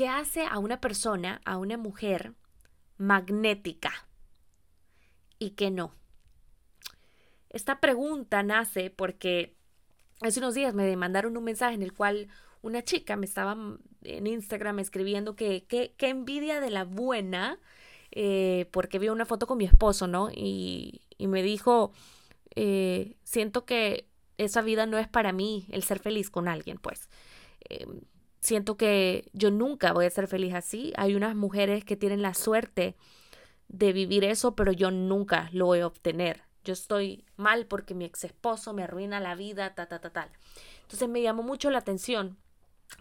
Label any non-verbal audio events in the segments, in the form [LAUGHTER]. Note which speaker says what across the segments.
Speaker 1: ¿qué hace a una persona, a una mujer magnética y qué no? Esta pregunta nace porque hace unos días me mandaron un mensaje en el cual una chica me estaba en Instagram escribiendo que qué envidia de la buena, eh, porque vio una foto con mi esposo, ¿no? Y, me dijo, eh, siento que esa vida no es para mí, el ser feliz con alguien, pues. Eh, siento que yo nunca voy a ser feliz así. Hay unas mujeres que tienen la suerte de vivir eso, pero yo nunca lo voy a obtener. Yo estoy mal porque mi ex esposo me arruina la vida, ta, ta, ta, tal. Entonces me llamó mucho la atención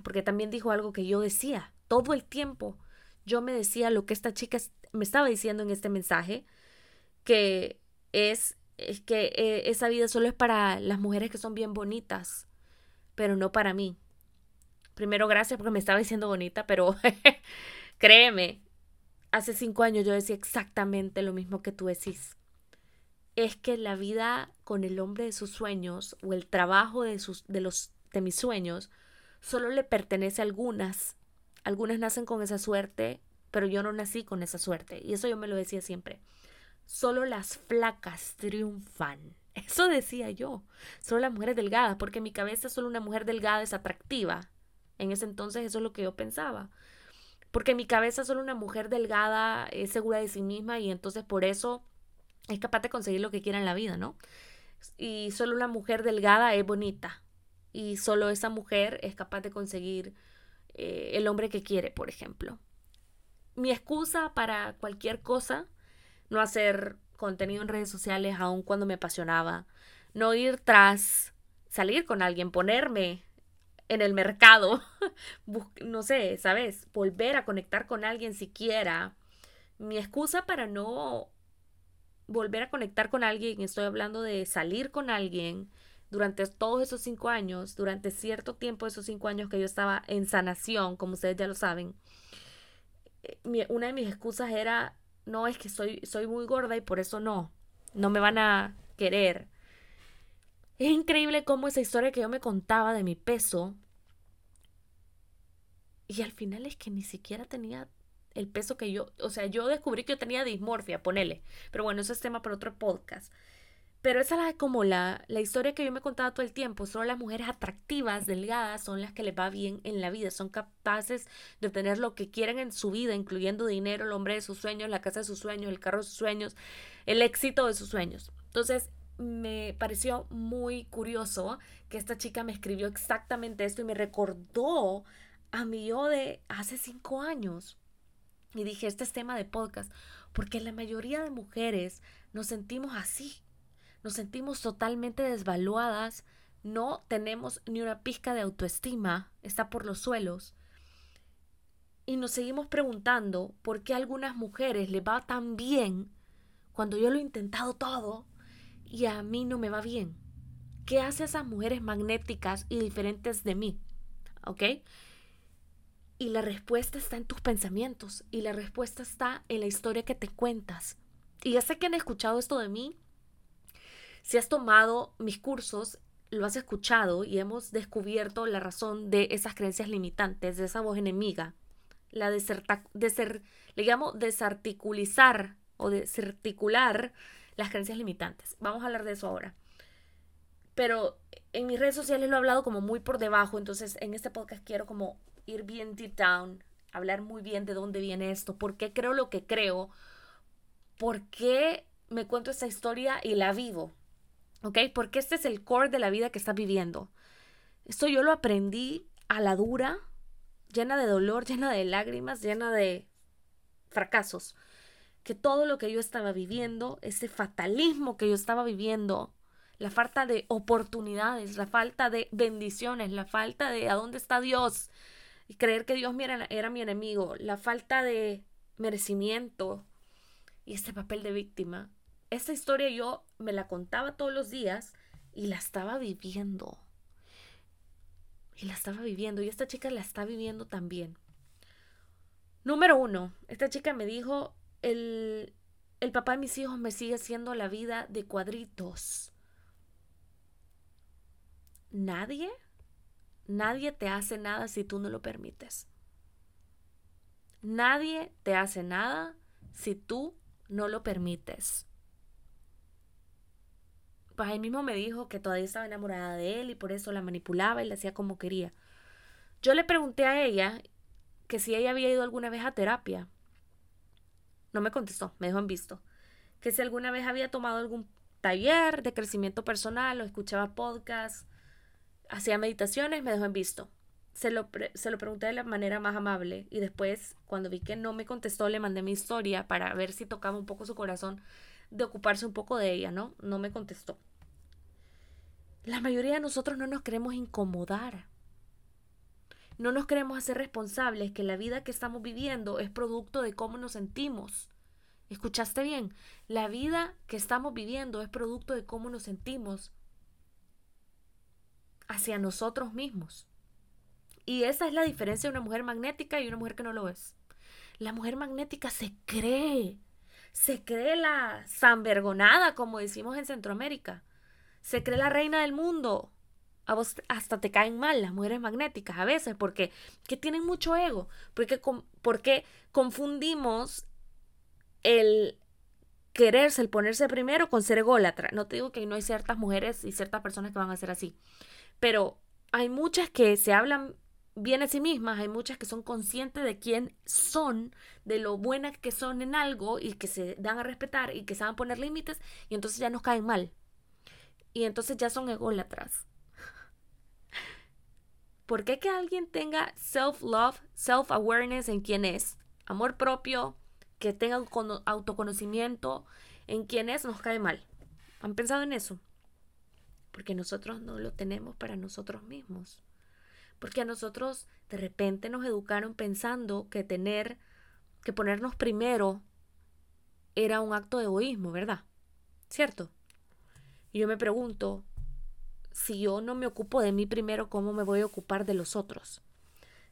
Speaker 1: porque también dijo algo que yo decía todo el tiempo. Yo me decía lo que esta chica me estaba diciendo en este mensaje, que es, es que eh, esa vida solo es para las mujeres que son bien bonitas, pero no para mí. Primero, gracias porque me estaba diciendo bonita, pero [LAUGHS] créeme, hace cinco años yo decía exactamente lo mismo que tú decís. Es que la vida con el hombre de sus sueños o el trabajo de, sus, de, los, de mis sueños solo le pertenece a algunas. Algunas nacen con esa suerte, pero yo no nací con esa suerte. Y eso yo me lo decía siempre. Solo las flacas triunfan. [LAUGHS] Eso decía yo. Solo las mujeres delgadas, porque en mi cabeza solo una mujer delgada es atractiva. En ese entonces eso es lo que yo pensaba. Porque en mi cabeza solo una mujer delgada es segura de sí misma y entonces por eso es capaz de conseguir lo que quiera en la vida, ¿no? Y solo una mujer delgada es bonita y solo esa mujer es capaz de conseguir eh, el hombre que quiere, por ejemplo. Mi excusa para cualquier cosa, no hacer contenido en redes sociales aun cuando me apasionaba, no ir tras salir con alguien, ponerme en el mercado, [LAUGHS] no sé, ¿sabes? Volver a conectar con alguien siquiera. Mi excusa para no volver a conectar con alguien, estoy hablando de salir con alguien, durante todos esos cinco años, durante cierto tiempo de esos cinco años que yo estaba en sanación, como ustedes ya lo saben, eh, una de mis excusas era, no, es que soy, soy muy gorda y por eso no, no me van a querer. Es increíble cómo esa historia que yo me contaba de mi peso, y al final es que ni siquiera tenía el peso que yo, o sea, yo descubrí que yo tenía dismorfia, ponele, pero bueno, eso es tema para otro podcast. Pero esa es como la, la historia que yo me contaba todo el tiempo. Solo las mujeres atractivas, delgadas, son las que les va bien en la vida. Son capaces de obtener lo que quieren en su vida, incluyendo dinero, el hombre de sus sueños, la casa de sus sueños, el carro de sus sueños, el éxito de sus sueños. Entonces, me pareció muy curioso que esta chica me escribió exactamente esto y me recordó a mi yo de hace cinco años. Y dije, este es tema de podcast, porque la mayoría de mujeres nos sentimos así nos sentimos totalmente desvaluadas, no tenemos ni una pizca de autoestima, está por los suelos. Y nos seguimos preguntando por qué a algunas mujeres le va tan bien cuando yo lo he intentado todo y a mí no me va bien. ¿Qué hace esas mujeres magnéticas y diferentes de mí? ¿Ok? Y la respuesta está en tus pensamientos y la respuesta está en la historia que te cuentas. Y ya sé que han escuchado esto de mí si has tomado mis cursos, lo has escuchado y hemos descubierto la razón de esas creencias limitantes, de esa voz enemiga. La de ser, le llamo desarticulizar o desarticular las creencias limitantes. Vamos a hablar de eso ahora. Pero en mis redes sociales lo he hablado como muy por debajo, entonces en este podcast quiero como ir bien deep down, hablar muy bien de dónde viene esto, por qué creo lo que creo, por qué me cuento esta historia y la vivo. ¿Ok? Porque este es el core de la vida que estás viviendo. Esto yo lo aprendí a la dura, llena de dolor, [LAUGHS] llena de lágrimas, llena de fracasos. Que todo lo que yo estaba viviendo, ese fatalismo que yo estaba viviendo, la falta de oportunidades, la falta de bendiciones, la falta de a dónde está Dios y creer que Dios era, era mi enemigo, la falta de merecimiento y este papel de víctima, esta historia yo me la contaba todos los días y la estaba viviendo. Y la estaba viviendo. Y esta chica la está viviendo también. Número uno, esta chica me dijo, el, el papá de mis hijos me sigue haciendo la vida de cuadritos. Nadie, nadie te hace nada si tú no lo permites. Nadie te hace nada si tú no lo permites. Pues ahí mismo me dijo que todavía estaba enamorada de él y por eso la manipulaba y la hacía como quería. Yo le pregunté a ella que si ella había ido alguna vez a terapia. No me contestó, me dejó en visto. Que si alguna vez había tomado algún taller de crecimiento personal o escuchaba podcasts, hacía meditaciones, me dejó en visto. Se lo, se lo pregunté de la manera más amable y después, cuando vi que no me contestó, le mandé mi historia para ver si tocaba un poco su corazón de ocuparse un poco de ella, ¿no? No me contestó. La mayoría de nosotros no nos queremos incomodar. No nos queremos hacer responsables que la vida que estamos viviendo es producto de cómo nos sentimos. ¿Escuchaste bien? La vida que estamos viviendo es producto de cómo nos sentimos hacia nosotros mismos. Y esa es la diferencia de una mujer magnética y una mujer que no lo es. La mujer magnética se cree, se cree la sanvergonada, como decimos en Centroamérica. Se cree la reina del mundo. A vos hasta te caen mal las mujeres magnéticas a veces porque que tienen mucho ego, porque, porque confundimos el quererse, el ponerse primero con ser ególatra. No te digo que no hay ciertas mujeres y ciertas personas que van a ser así, pero hay muchas que se hablan bien a sí mismas, hay muchas que son conscientes de quién son, de lo buenas que son en algo y que se dan a respetar y que saben poner límites y entonces ya nos caen mal. Y entonces ya son ególatras. ¿Por qué que alguien tenga self-love, self-awareness en quién es? Amor propio, que tenga autoconocimiento en quienes nos cae mal. ¿Han pensado en eso? Porque nosotros no lo tenemos para nosotros mismos. Porque a nosotros de repente nos educaron pensando que tener, que ponernos primero era un acto de egoísmo, ¿verdad? ¿Cierto? Y yo me pregunto, si yo no me ocupo de mí primero, ¿cómo me voy a ocupar de los otros?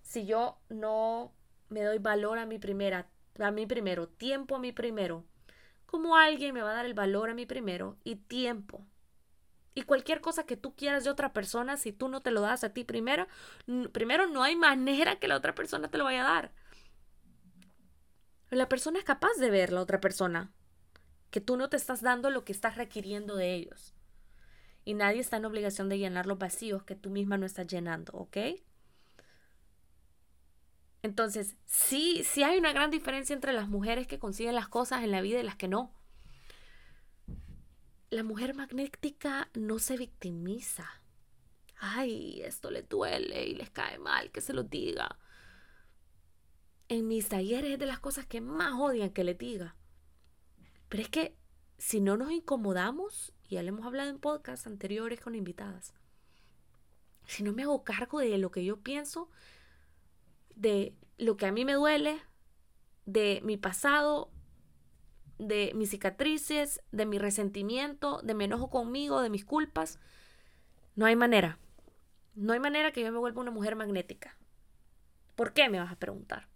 Speaker 1: Si yo no me doy valor a mí primera, a mí primero, tiempo a mí primero. ¿Cómo alguien me va a dar el valor a mí primero y tiempo? Y cualquier cosa que tú quieras de otra persona, si tú no te lo das a ti primero, primero no hay manera que la otra persona te lo vaya a dar. La persona es capaz de ver la otra persona, que tú no te estás dando lo que estás requiriendo de ellos. Y nadie está en obligación de llenar los vacíos que tú misma no estás llenando, ¿ok? Entonces, sí, sí hay una gran diferencia entre las mujeres que consiguen las cosas en la vida y las que no. La mujer magnética no se victimiza. Ay, esto le duele y les cae mal que se lo diga. En mis talleres es de las cosas que más odian que le diga. Pero es que si no nos incomodamos, y ya le hemos hablado en podcasts anteriores con invitadas, si no me hago cargo de lo que yo pienso, de lo que a mí me duele, de mi pasado, de mis cicatrices, de mi resentimiento, de mi enojo conmigo, de mis culpas. No hay manera. No hay manera que yo me vuelva una mujer magnética. ¿Por qué? Me vas a preguntar.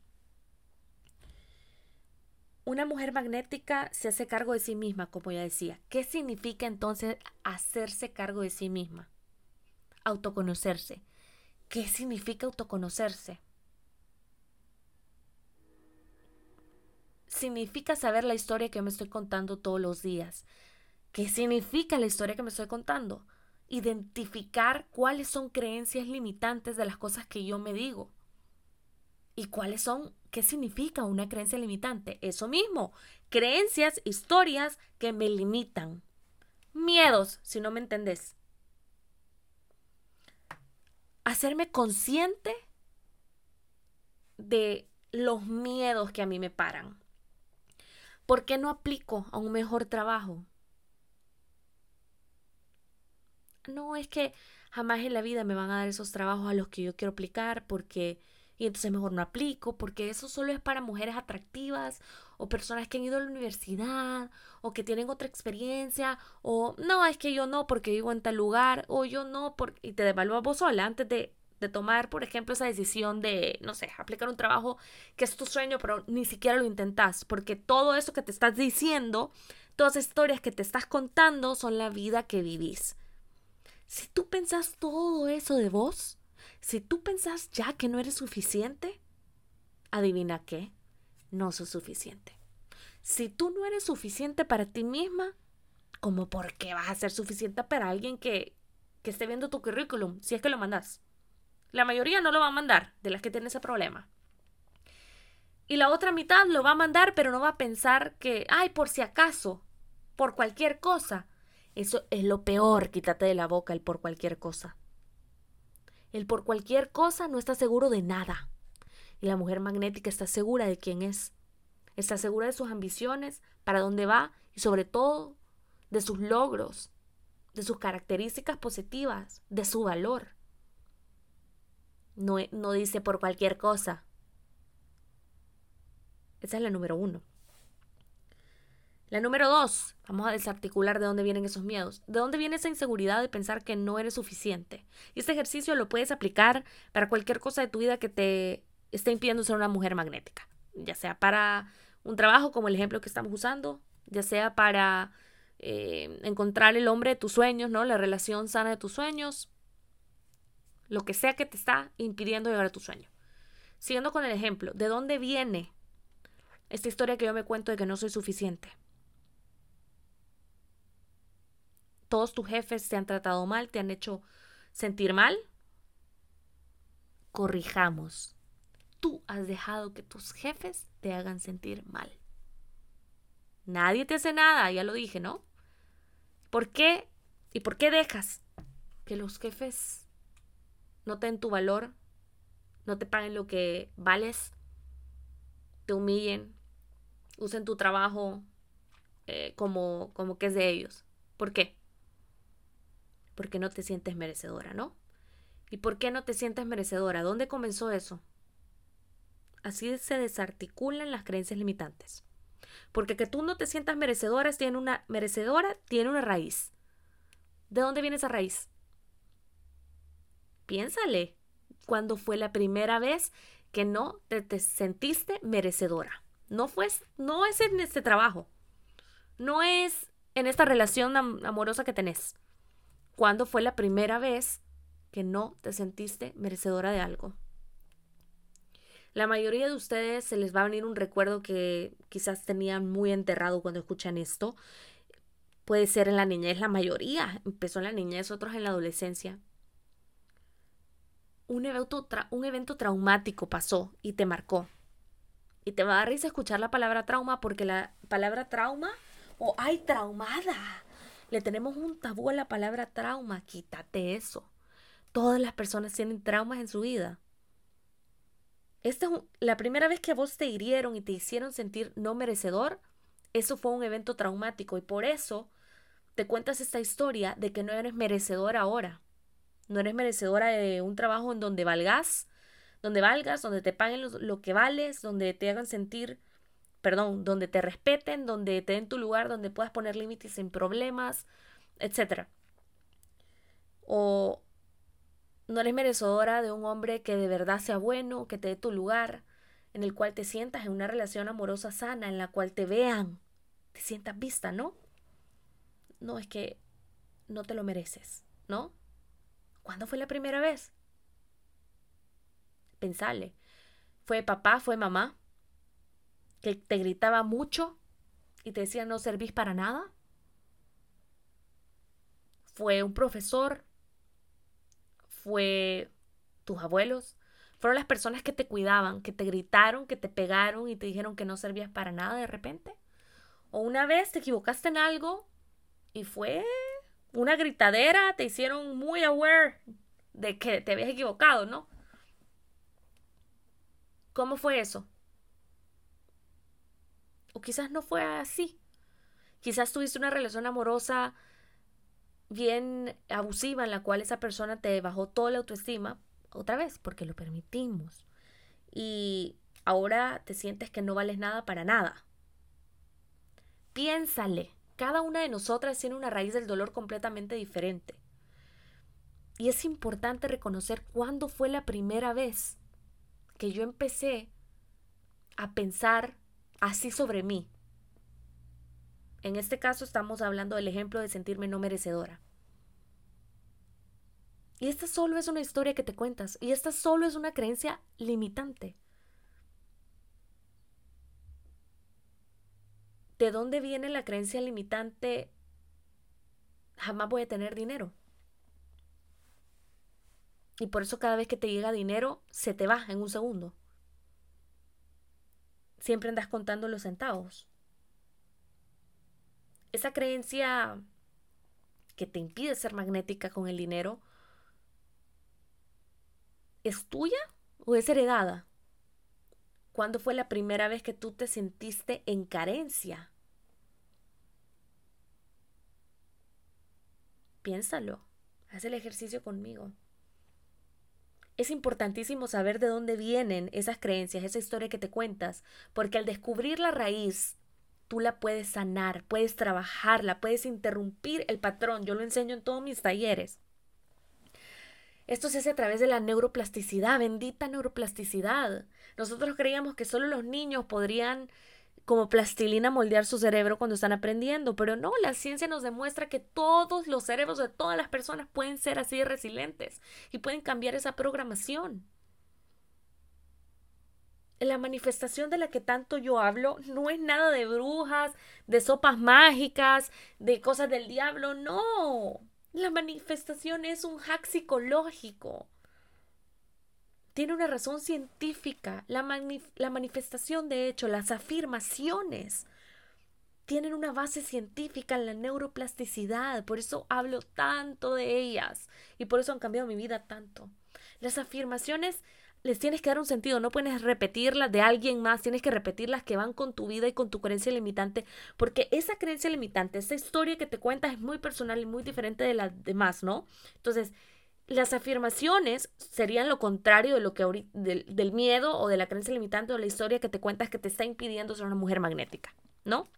Speaker 1: Una mujer magnética se hace cargo de sí misma, como ya decía. ¿Qué significa entonces hacerse cargo de sí misma? Autoconocerse. ¿Qué significa autoconocerse? significa saber la historia que me estoy contando todos los días. ¿Qué significa la historia que me estoy contando? Identificar cuáles son creencias limitantes de las cosas que yo me digo. ¿Y cuáles son? ¿Qué significa una creencia limitante? Eso mismo, creencias, historias que me limitan. Miedos, si no me entendés. Hacerme consciente de los miedos que a mí me paran. ¿Por qué no aplico a un mejor trabajo? No, es que jamás en la vida me van a dar esos trabajos a los que yo quiero aplicar porque y entonces mejor no aplico porque eso solo es para mujeres atractivas o personas que han ido a la universidad o que tienen otra experiencia o no, es que yo no porque vivo en tal lugar o yo no porque y te devalúas vos sola antes de de tomar, por ejemplo, esa decisión de, no sé, aplicar un trabajo que es tu sueño, pero ni siquiera lo intentas, porque todo eso que te estás diciendo, todas las historias que te estás contando son la vida que vivís. Si tú pensás todo eso de vos, si tú pensás ya que no eres suficiente, adivina qué, no sos suficiente. Si tú no eres suficiente para ti misma, ¿cómo por qué vas a ser suficiente para alguien que, que esté viendo tu currículum, si es que lo mandas? La mayoría no lo va a mandar, de las que tienen ese problema. Y la otra mitad lo va a mandar, pero no va a pensar que, ay, por si acaso, por cualquier cosa. Eso es lo peor, quítate de la boca el por cualquier cosa. El por cualquier cosa no está seguro de nada. Y la mujer magnética está segura de quién es. Está segura de sus ambiciones, para dónde va y sobre todo de sus logros, de sus características positivas, de su valor. No, no dice por cualquier cosa. Esa es la número uno. La número dos, vamos a desarticular de dónde vienen esos miedos. ¿De dónde viene esa inseguridad de pensar que no eres suficiente? Y este ejercicio lo puedes aplicar para cualquier cosa de tu vida que te esté impidiendo ser una mujer magnética. Ya sea para un trabajo como el ejemplo que estamos usando, ya sea para eh, encontrar el hombre de tus sueños, ¿no? La relación sana de tus sueños. Lo que sea que te está impidiendo llegar a tu sueño. Siguiendo con el ejemplo, ¿de dónde viene esta historia que yo me cuento de que no soy suficiente? Todos tus jefes te han tratado mal, te han hecho sentir mal, corrijamos. Tú has dejado que tus jefes te hagan sentir mal. Nadie te hace nada, ya lo dije, ¿no? ¿Por qué? ¿Y por qué dejas que los jefes no te den tu valor, no te paguen lo que vales, te humillen, usen tu trabajo eh, como, como que es de ellos? ¿Por qué? Porque no te sientes merecedora, ¿no? ¿Y por qué no te sientes merecedora? ¿Dónde comenzó eso? Así se desarticulan las creencias limitantes. Porque que tú no te sientas merecedora tiene una merecedora tiene una raíz. ¿De dónde viene esa raíz? Piénsale. ¿Cuándo fue la primera vez que no te, te sentiste merecedora? No fue, no es en este trabajo. No es en esta relación amorosa que tenés. ¿Cuándo fue la primera vez que no te sentiste merecedora de algo? La mayoría de ustedes se les va a venir un recuerdo que quizás tenían muy enterrado cuando escuchan esto. Puede ser en la niñez, la mayoría empezó en la niñez, otros en la adolescencia. Un evento, un evento traumático pasó y te marcó. Y te va a dar risa escuchar la palabra trauma porque la palabra trauma o ay traumada le tenemos un tabú a la palabra trauma. Quítate eso. Todas las personas tienen traumas en su vida. Esta es la primera vez que a vos te hirieron y te hicieron sentir no merecedor, eso fue un evento traumático y por eso te cuentas esta historia de que no eres merecedor ahora. No eres merecedora de un trabajo en donde valgas, donde valgas, donde te paguen lo, lo que vales, donde te hagan sentir perdón, donde te respeten, donde te den tu lugar, donde puedas poner límites sin problemas, etc. O no eres merecedora de un hombre que de verdad sea bueno, que te dé tu lugar, en el cual te sientas en una relación amorosa sana, en la cual te vean, te sientas vista, ¿no? No, es que no te lo mereces, ¿no? ¿Cuándo fue la primera vez? Pensale. ¿Fue papá? ¿Fue mamá? Que te gritaba mucho y te decía no servís para nada? ¿Fue un profesor? ¿Fue tus abuelos? ¿Fueron las personas que te cuidaban, que te gritaron, que te pegaron y te dijeron que no servías para nada de repente? ¿O una vez te equivocaste en algo y fue una gritadera, te hicieron muy aware de que te habías equivocado, ¿no? ¿Cómo fue eso? O quizás no fue así. Quizás tuviste una relación amorosa bien abusiva en la cual esa persona te bajó toda la autoestima, otra vez, porque lo permitimos. Y ahora te sientes que no vales nada para nada. Piénsale, cada una de nosotras tiene una raíz del dolor completamente diferente. Y es importante reconocer cuándo fue la primera vez que yo empecé a pensar así sobre mí. En este caso estamos hablando del ejemplo de sentirme no merecedora. Y esta solo es una historia que te cuentas, y esta solo es una creencia limitante. ¿de dónde viene la creencia limitante? Jamás voy a tener dinero. Y por eso cada vez que te llega dinero, se te va en un segundo. Siempre andas contando los centavos. Esa creencia que te impide ser magnética con el dinero, ¿es tuya o es heredada? ¿Cuándo fue la primera vez que tú te sentiste en carencia? Piénsalo, haz el ejercicio conmigo. Es importantísimo saber de dónde vienen esas creencias, esa historia que te cuentas, porque al descubrir la raíz, tú la puedes sanar, puedes trabajarla, puedes interrumpir el patrón. Yo lo enseño en todos mis talleres. Esto se hace a través de la neuroplasticidad, bendita neuroplasticidad. Nosotros creíamos que solo los niños podrían como plastilina moldear su cerebro cuando están aprendiendo, pero no, la ciencia nos demuestra que todos los cerebros de todas las personas pueden ser así resilientes y pueden cambiar esa programación. La manifestación de la que tanto yo hablo no es nada de brujas, de sopas mágicas, de cosas del diablo, no. La manifestación es un hack psicológico tiene una razón científica. La, la, manifestación, de hecho, las afirmaciones tienen una base científica en la neuroplasticidad. Por eso hablo tanto de ellas y por eso han cambiado mi vida tanto. Las afirmaciones les tienes que dar un sentido, no puedes repetirlas de alguien más, tienes que repetirlas que van con tu vida y con tu creencia limitante, porque esa creencia limitante, esa historia que te cuentas es muy personal y muy diferente de las demás, ¿no? Entonces, las afirmaciones serían lo contrario de lo que del, miedo o de la creencia limitante o la historia que te cuentas que te está impidiendo ser una mujer magnética, ¿no?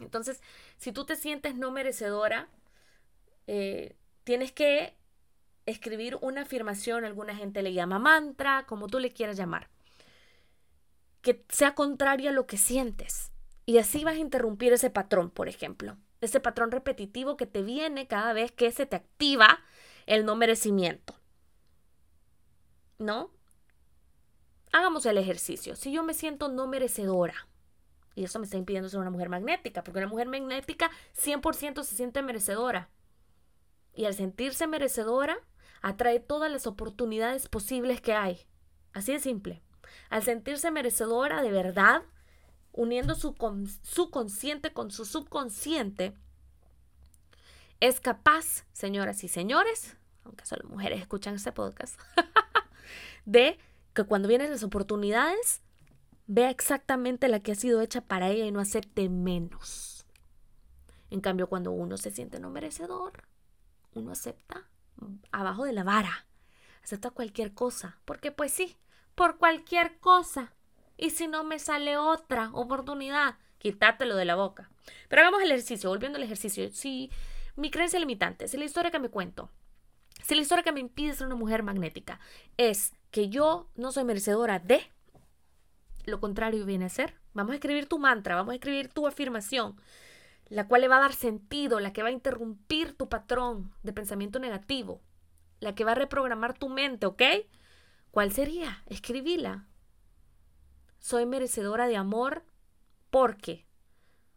Speaker 1: Entonces, si tú te sientes no merecedora, eh, tienes que escribir una afirmación, alguna gente le llama mantra, como tú le quieras llamar, que sea contraria a lo que sientes. Y así vas a interrumpir ese patrón, por ejemplo, ese patrón repetitivo que te viene cada vez que se te activa el no merecimiento. ¿No? Hagamos el ejercicio. Si yo me siento no merecedora, y eso me está impidiendo ser una mujer magnética, porque una mujer magnética 100% se siente merecedora. Y al sentirse merecedora, atrae todas las oportunidades posibles que hay. Así de simple. Al sentirse merecedora de verdad, uniendo su, su consciente con su subconsciente, es capaz, señoras y señores, aunque solo mujeres escuchan este podcast, [LAUGHS] de que cuando vienen las oportunidades, vea exactamente la que ha sido hecha para ella y no acepte menos. En cambio, cuando uno se siente no merecedor, uno acepta abajo de la vara, acepta cualquier cosa, porque pues sí, por cualquier cosa. Y si no me sale otra oportunidad, quitártelo de la boca. Pero hagamos el ejercicio, volviendo al ejercicio. Si mi creencia limitante, si la historia que me cuento, si la historia que me impide ser una mujer magnética es que yo no soy merecedora de, lo contrario viene a ser, vamos a escribir tu mantra, vamos a escribir tu afirmación, la cual le va a dar sentido, la que va a interrumpir tu patrón de pensamiento negativo, la que va a reprogramar tu mente, ¿ok? ¿Cuál sería? Escribíla. Soy merecedora de amor porque.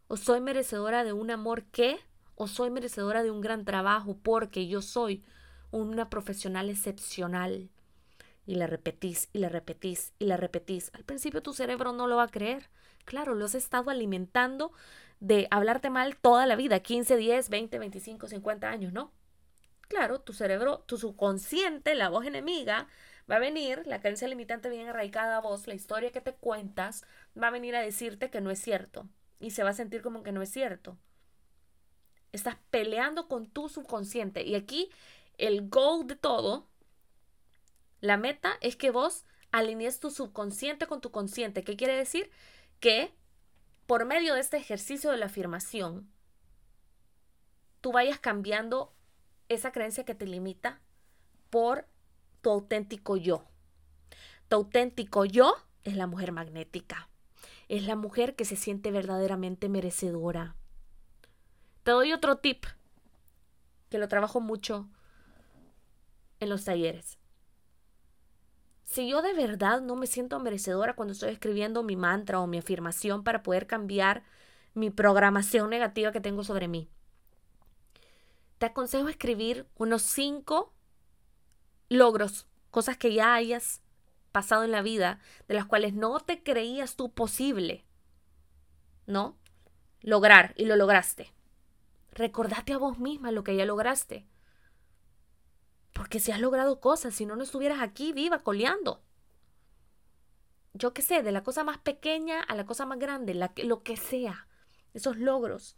Speaker 1: O soy merecedora de un amor que o soy merecedora de un gran trabajo porque yo soy una profesional excepcional. Y la repetís y la repetís y la repetís. Al principio tu cerebro no lo va a creer. Claro, lo has estado alimentando de hablarte mal toda la vida, 15, 10, 20, 25, 50 años, ¿no? Claro, tu cerebro, tu subconsciente, la voz enemiga, va a venir, la creencia limitante bien arraigada a vos, la historia que te cuentas, va a venir a decirte que no es cierto. Y se va a sentir como que no es cierto. Estás peleando con tu subconsciente. Y aquí el goal de todo, la meta es que vos alinees tu subconsciente con tu consciente. ¿Qué quiere decir? Que por medio de este ejercicio de la afirmación, tú vayas cambiando esa creencia que te limita por tu auténtico yo. Tu auténtico yo es la mujer magnética. Es la mujer que se siente verdaderamente merecedora. Te doy otro tip que lo trabajo mucho en los talleres. Si yo de verdad no me siento merecedora cuando estoy escribiendo mi mantra o mi afirmación para poder cambiar mi programación negativa que tengo sobre mí. Te aconsejo escribir unos cinco logros, cosas que ya hayas pasado en la vida, de las cuales no te creías tú posible, ¿no? Lograr y lo lograste. Recordate a vos misma lo que ya lograste. Porque si has logrado cosas, si no, no estuvieras aquí viva, coleando. Yo qué sé, de la cosa más pequeña a la cosa más grande, la, lo que sea, esos logros.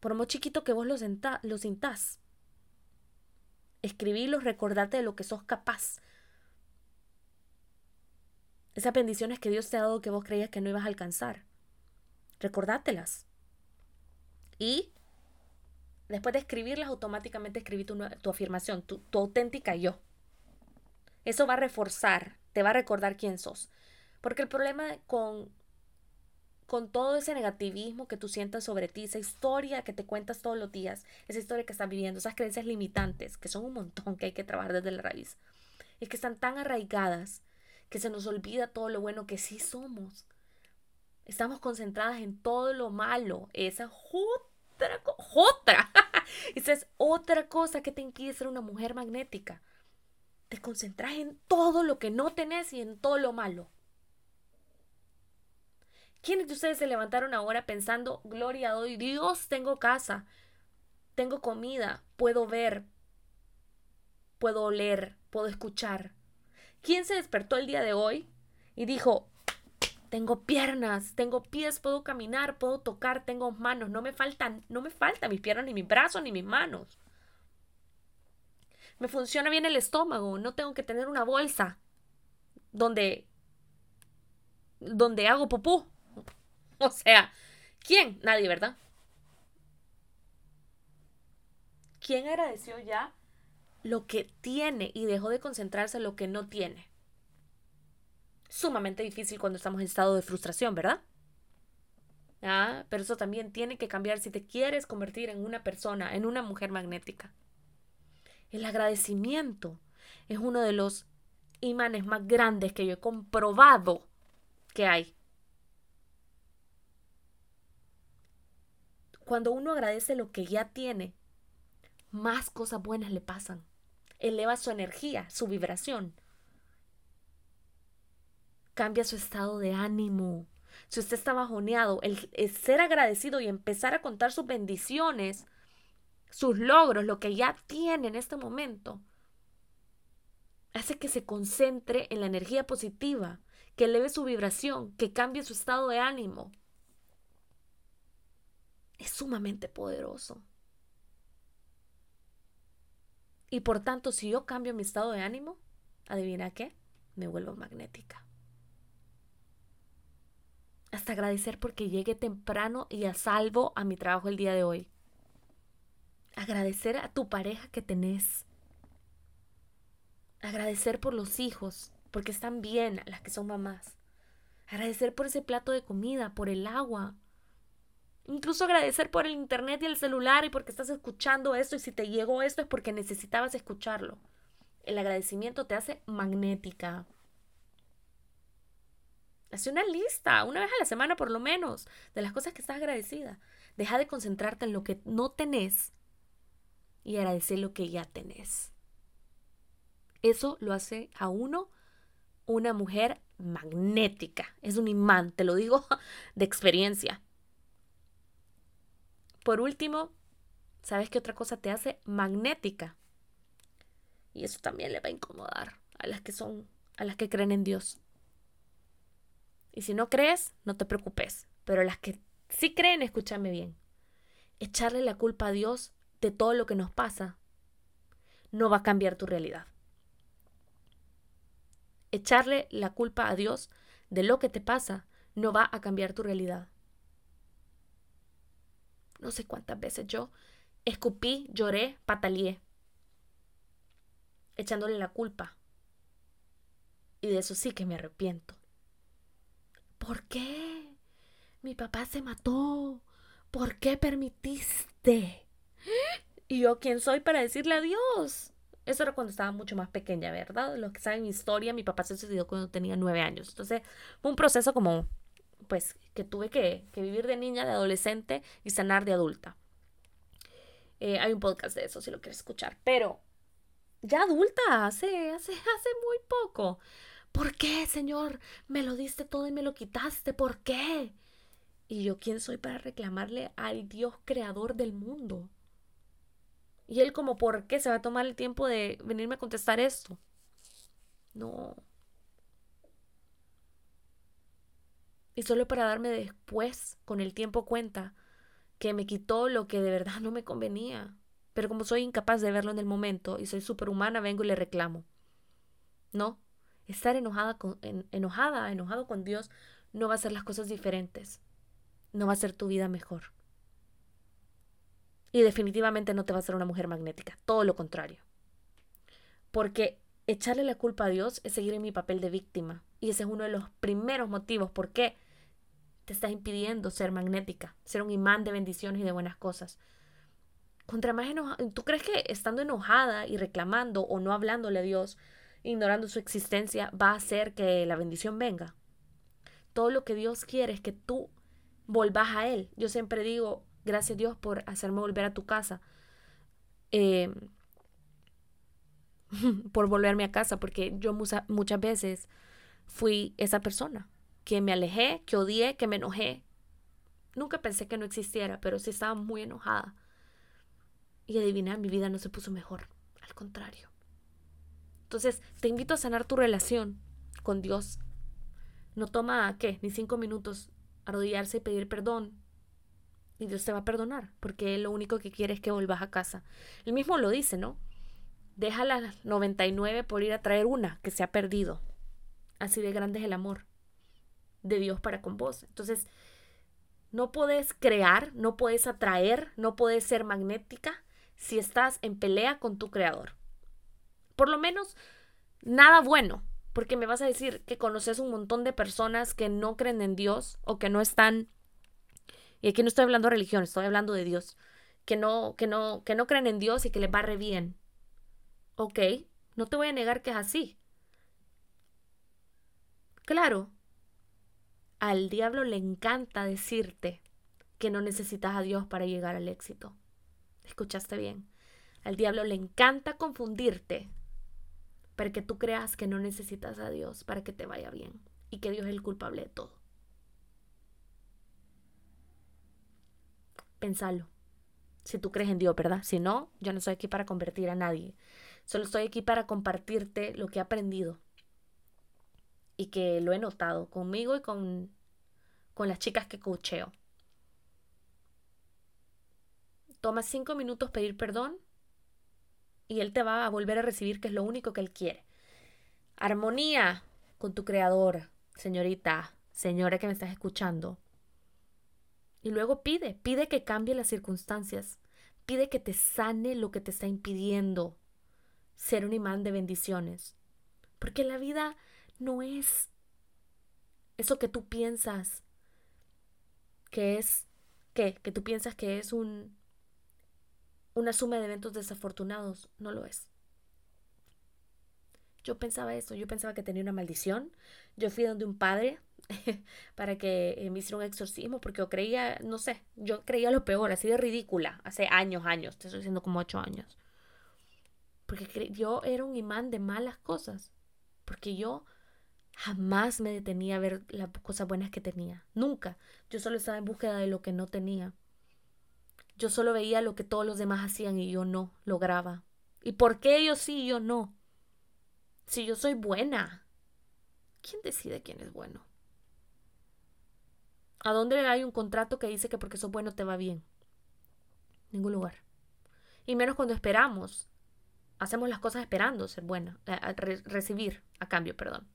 Speaker 1: Por más chiquito que vos los, lo sintás. Escribirlos, recordarte de lo que sos capaz. Esas bendiciones que Dios te ha dado que vos creías que no ibas a alcanzar. Recordátelas. Y después de escribirlas, automáticamente escribí tu, tu afirmación, tu, tu auténtica yo. Eso va a reforzar, te va a recordar quién sos. Porque el problema con, con todo ese negativismo que tú sientas sobre ti, esa historia que te cuentas todos los días, esa historia que estás viviendo, esas creencias limitantes, que son un montón que hay que trabajar desde la raíz, es que están tan arraigadas que se nos olvida todo lo bueno que sí somos. Estamos concentradas en todo lo malo. Esa es otra, otra. [LAUGHS] Esa es otra cosa que te impide ser una mujer magnética. Te concentras en todo lo que no tenés y en todo lo malo. ¿Quiénes de ustedes se levantaron ahora pensando, gloria a Dios, tengo casa, tengo comida, puedo ver, puedo oler, puedo escuchar? ¿Quién se despertó el día de hoy y dijo, tengo piernas, tengo pies, puedo caminar, puedo tocar, tengo manos, no me faltan, no me faltan mis piernas, ni mis brazos, ni mis manos. Me funciona bien el estómago, no tengo que tener una bolsa donde donde hago pupú. [LAUGHS] O sea, ¿quién? Nadie, ¿verdad? ¿Quién agradeció ya lo que tiene y dejó de concentrarse en lo que no tiene? Sumamente difícil cuando estamos en estado de frustración, ¿verdad? Ah, pero eso también tiene que cambiar si te quieres convertir en una persona, en una mujer magnética. El agradecimiento es uno de los imanes más grandes que yo he comprobado que hay. Cuando uno agradece lo que ya tiene, más cosas buenas le pasan. Eleva su energía, su vibración cambia su estado de ánimo. Si usted está bajoneado, el, ser agradecido y empezar a contar sus bendiciones, sus logros, lo que ya tiene en este momento, hace que se concentre en la energía positiva, que eleve su vibración, que cambie su estado de ánimo. Es sumamente poderoso. Y por tanto, si yo cambio mi estado de ánimo, adivina qué, me vuelvo magnética hasta agradecer porque llegué temprano y a salvo a mi trabajo el día de hoy. Agradecer a tu pareja que tenés. Agradecer por los hijos, porque están bien las que son mamás. Agradecer por ese plato de comida, por el agua. Incluso agradecer por el internet y el celular y porque estás escuchando esto y si te llegó esto es porque necesitabas escucharlo. El agradecimiento te hace magnética. Hace una lista, una vez a la semana por lo menos, de las cosas que estás agradecida. Deja de concentrarte en lo que no tenés y agradecer lo que ya tenés. Eso lo hace a uno una mujer magnética. Es un imán, te lo digo [LAUGHS] de experiencia. Por último, ¿sabes qué otra cosa te hace magnética? Y eso también le va a incomodar a las que son, a las que creen en Dios. Y si no crees, no te preocupes. Pero las que sí creen, escúchame bien. Echarle la culpa a Dios de todo lo que nos pasa no va a cambiar tu realidad. Echarle la culpa a Dios de lo que te pasa no va a cambiar tu realidad. No sé cuántas veces yo escupí, lloré, pataleé, echándole la culpa. Y de eso sí que me arrepiento. ¿Por qué? Mi papá se mató. ¿Por qué permitiste? ¿Y yo quién soy para decirle adiós? Eso era cuando estaba mucho más pequeña, ¿verdad? Los que saben mi historia, mi papá se suicidó cuando tenía nueve años. Entonces, fue un proceso como pues, que tuve que, vivir de niña, de adolescente y sanar de adulta. Eh, hay un podcast de eso si lo quieres escuchar. Pero ya adulta, hace, hace, [LAUGHS] hace muy poco. ¿Por qué, Señor? Me lo diste todo y me lo quitaste. ¿Por qué? Y yo, ¿quién soy para reclamarle al Dios creador del mundo? Y él como, ¿por qué se va a tomar el tiempo de venirme a contestar esto? No. Y solo para darme después, con el tiempo cuenta, que me quitó lo que de verdad no me convenía. Pero como soy incapaz de verlo en el momento y soy superhumana, vengo y le reclamo. No, estar enojada, con, enojada, enojado con Dios no va a hacer las cosas diferentes. No va a ser tu vida mejor. Y definitivamente no te va a hacer una mujer magnética, todo lo contrario. Porque echarle la culpa a Dios es seguir en mi papel de víctima. Y ese es uno de los primeros motivos por qué te estás impidiendo ser magnética, ser un imán de bendiciones y de buenas cosas. Contra más enojada, ¿tú crees que estando enojada y reclamando o no hablándole a Dios, ignorando su existencia, va a hacer que la bendición venga? Todo lo que Dios quiere es que tú volvas a Él. Yo siempre digo, gracias Dios por hacerme volver a tu casa. Eh, [LAUGHS] por volverme a casa, porque yo muchas veces fui esa persona que me alejé, que odié, que me enojé. Nunca pensé que no existiera, pero sí estaba muy enojada. Y adivinar, mi vida no se puso mejor, al contrario. Entonces, te invito a sanar tu relación con Dios. No toma, ¿qué? Ni cinco minutos arrodillarse y pedir perdón. Y Dios te va a perdonar, porque Él lo único que quiere es que vuelvas a casa. Él mismo lo dice, ¿no? Deja las 99 por ir a traer una que se ha perdido. Así de grande es el amor de Dios para con vos. Entonces, no puedes crear, no puedes atraer, no puedes ser magnética si estás en pelea con tu creador. Por lo menos, nada bueno, porque me vas a decir que conoces un montón de personas que no creen en Dios o que no están, y aquí no estoy hablando de religión, estoy hablando de Dios, que no, que no, que no creen en Dios y que les va re bien. Ok, no te voy a negar que es así. Claro, al diablo le encanta decirte que no necesitas a Dios para llegar al éxito. ¿Escuchaste bien? Al diablo le encanta confundirte para que tú creas que no necesitas a Dios para que te vaya bien y que Dios es el culpable de todo. Pensalo. Si tú crees en Dios, ¿verdad? Si no, yo no estoy aquí para convertir a nadie. Solo estoy aquí para compartirte lo que he aprendido y que lo he notado conmigo y con, con las chicas que coacheo. Toma cinco minutos pedir perdón y él te va a volver a recibir, que es lo único que él quiere. Armonía con tu creador, señorita, señora que me estás escuchando. Y luego pide, pide que cambie las circunstancias, pide que te sane lo que te está impidiendo ser un imán de bendiciones. Porque la vida no es eso que tú piensas que es ¿qué? Que tú piensas que es un una suma de eventos desafortunados, no lo es. Yo pensaba eso, yo pensaba que tenía una maldición. Yo fui donde un padre [LAUGHS] para que eh, me hiciera un exorcismo porque yo creía, no sé, yo creía lo peor, así de ridícula, hace años, años, te estoy diciendo como ocho años. Porque yo era un imán de malas cosas, porque yo Jamás me detenía a ver las cosas buenas que tenía. Nunca. Yo solo estaba en búsqueda de lo que no tenía. Yo solo veía lo que todos los demás hacían y yo no lograba. ¿Y por qué ellos sí y yo no? Si yo soy buena. ¿Quién decide quién es bueno? ¿A dónde hay un contrato que dice que porque sos bueno te va bien? Ningún lugar. Y menos cuando esperamos. Hacemos las cosas esperando ser buena, a recibir a cambio, perdón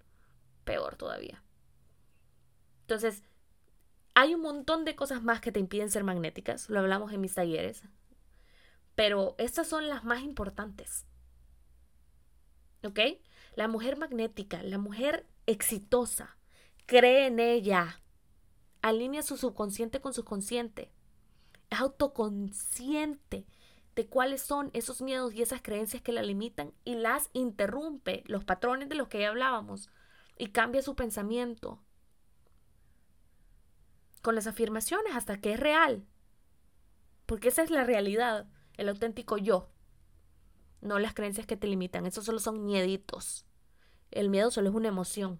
Speaker 1: peor todavía. Entonces, hay un montón de cosas más que te impiden ser magnéticas, lo hablamos en mis talleres, pero estas son las más importantes. ¿Ok? La mujer magnética, la mujer exitosa, cree en ella, alinea su subconsciente con su consciente, es autoconsciente de cuáles son esos miedos y esas creencias que la limitan y las interrumpe, los patrones de los que ya hablábamos, y cambia su pensamiento. Con las afirmaciones hasta que es real. Porque esa es la realidad, el auténtico yo. No las creencias que te limitan, esos solo son mieditos. El miedo solo es una emoción.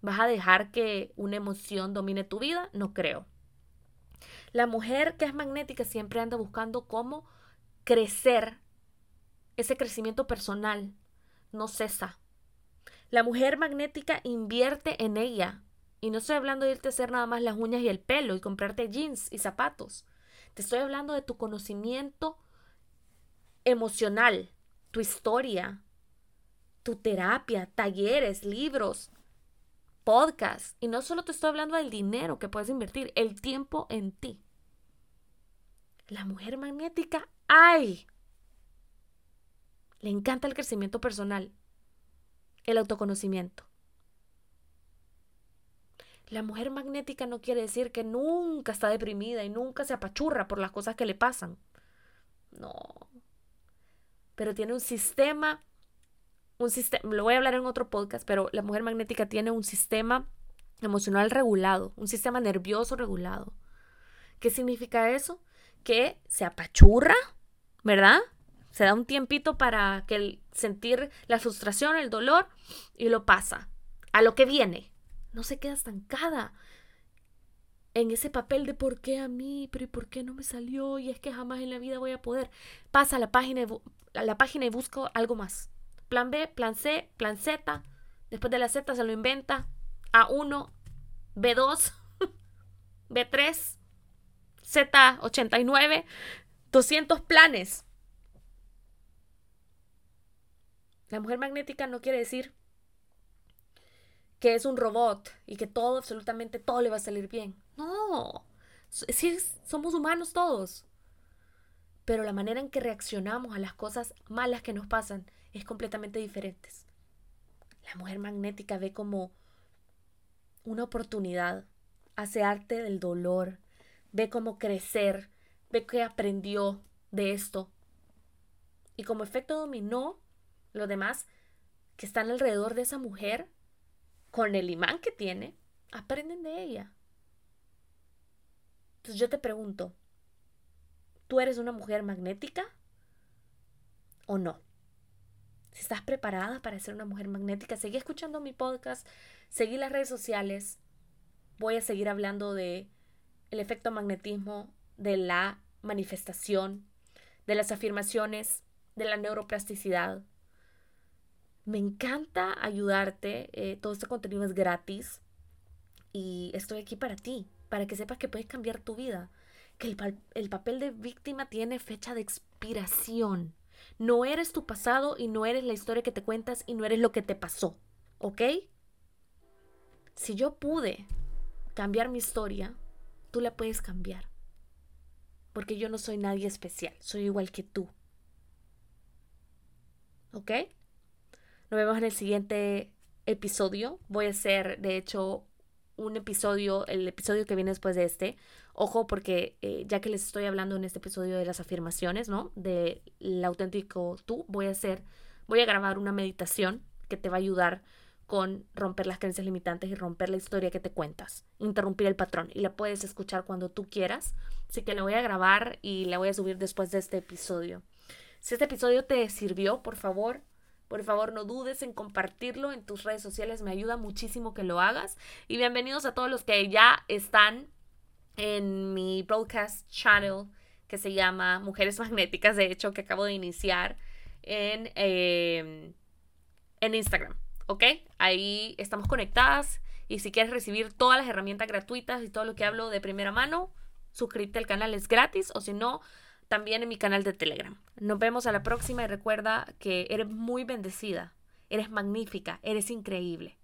Speaker 1: ¿Vas a dejar que una emoción domine tu vida? No creo. La mujer que es magnética siempre anda buscando cómo crecer. Ese crecimiento personal no cesa. La mujer magnética invierte en ella. Y no estoy hablando de irte a hacer nada más las uñas y el pelo y comprarte jeans y zapatos. Te estoy hablando de tu conocimiento emocional, tu historia, tu terapia, talleres, libros, podcast. Y no solo te estoy hablando del dinero que puedes invertir, el tiempo en ti. La mujer magnética, ¡ay! Le encanta el crecimiento personal, el autoconocimiento. La mujer magnética no quiere decir que nunca está deprimida y nunca se apachurra por las cosas que le pasan. No. Pero tiene un sistema un sistema, lo voy a hablar en otro podcast, pero la mujer magnética tiene un sistema emocional regulado, un sistema nervioso regulado. ¿Qué significa eso? Que se apachurra, ¿verdad? Se da un tiempito para que sentir la frustración, el dolor y lo pasa a lo que viene. No se queda estancada en ese papel de por qué a mí, pero ¿y por qué no me salió? Y es que jamás en la vida voy a poder. Pasa a la página, a la página y busco algo más. Plan B, plan C, plan Z. Después de la Z se lo inventa. A1, B2, B3, Z89, 200 planes. La mujer magnética no quiere decir que es un robot y que todo, absolutamente todo le va a salir bien. No, sí, somos humanos todos. Pero la manera en que reaccionamos a las cosas malas que nos pasan es completamente diferente. La mujer magnética ve como una oportunidad, hace arte del dolor, ve cómo crecer, ve que aprendió de esto. Y como efecto dominó, los demás que están alrededor de esa mujer, con el imán que tiene, aprenden de ella. Entonces yo te pregunto, ¿tú eres una mujer magnética o no? Si estás preparada para ser una mujer magnética, seguí escuchando mi podcast, seguí las redes sociales. Voy a seguir hablando de el efecto magnetismo, de la manifestación, de las afirmaciones, de la neuroplasticidad. Me encanta ayudarte. Eh, todo este contenido es gratis y estoy aquí para ti, para que sepas que puedes cambiar tu vida, que el, el papel de víctima tiene fecha de expiración. No eres tu pasado y no eres la historia que te cuentas y no eres lo que te pasó, ¿ok? Si yo pude cambiar mi historia, tú la puedes cambiar. Porque yo no soy nadie especial, soy igual que tú. ¿Ok? Nos vemos en el siguiente episodio. Voy a hacer, de hecho, un episodio, el episodio que viene después de este. Ojo, porque eh, ya que les estoy hablando en este episodio de las afirmaciones, ¿no? Del auténtico tú, voy a hacer, voy a grabar una meditación que te va a ayudar con romper las creencias limitantes y romper la historia que te cuentas, interrumpir el patrón y la puedes escuchar cuando tú quieras. Así que la voy a grabar y la voy a subir después de este episodio. Si este episodio te sirvió, por favor, por favor, no dudes en compartirlo en tus redes sociales, me ayuda muchísimo que lo hagas. Y bienvenidos a todos los que ya están en mi broadcast channel que se llama Mujeres Magnéticas, de hecho, que acabo de iniciar en, em, en Instagram. ¿Ok? Ahí estamos conectadas. Y si quieres recibir todas las herramientas gratuitas y todo lo que hablo de primera mano, suscríbete al canal, es gratis. O si no, también en mi canal de Telegram. Nos vemos a la próxima y recuerda que eres muy bendecida, eres magnífica, eres increíble.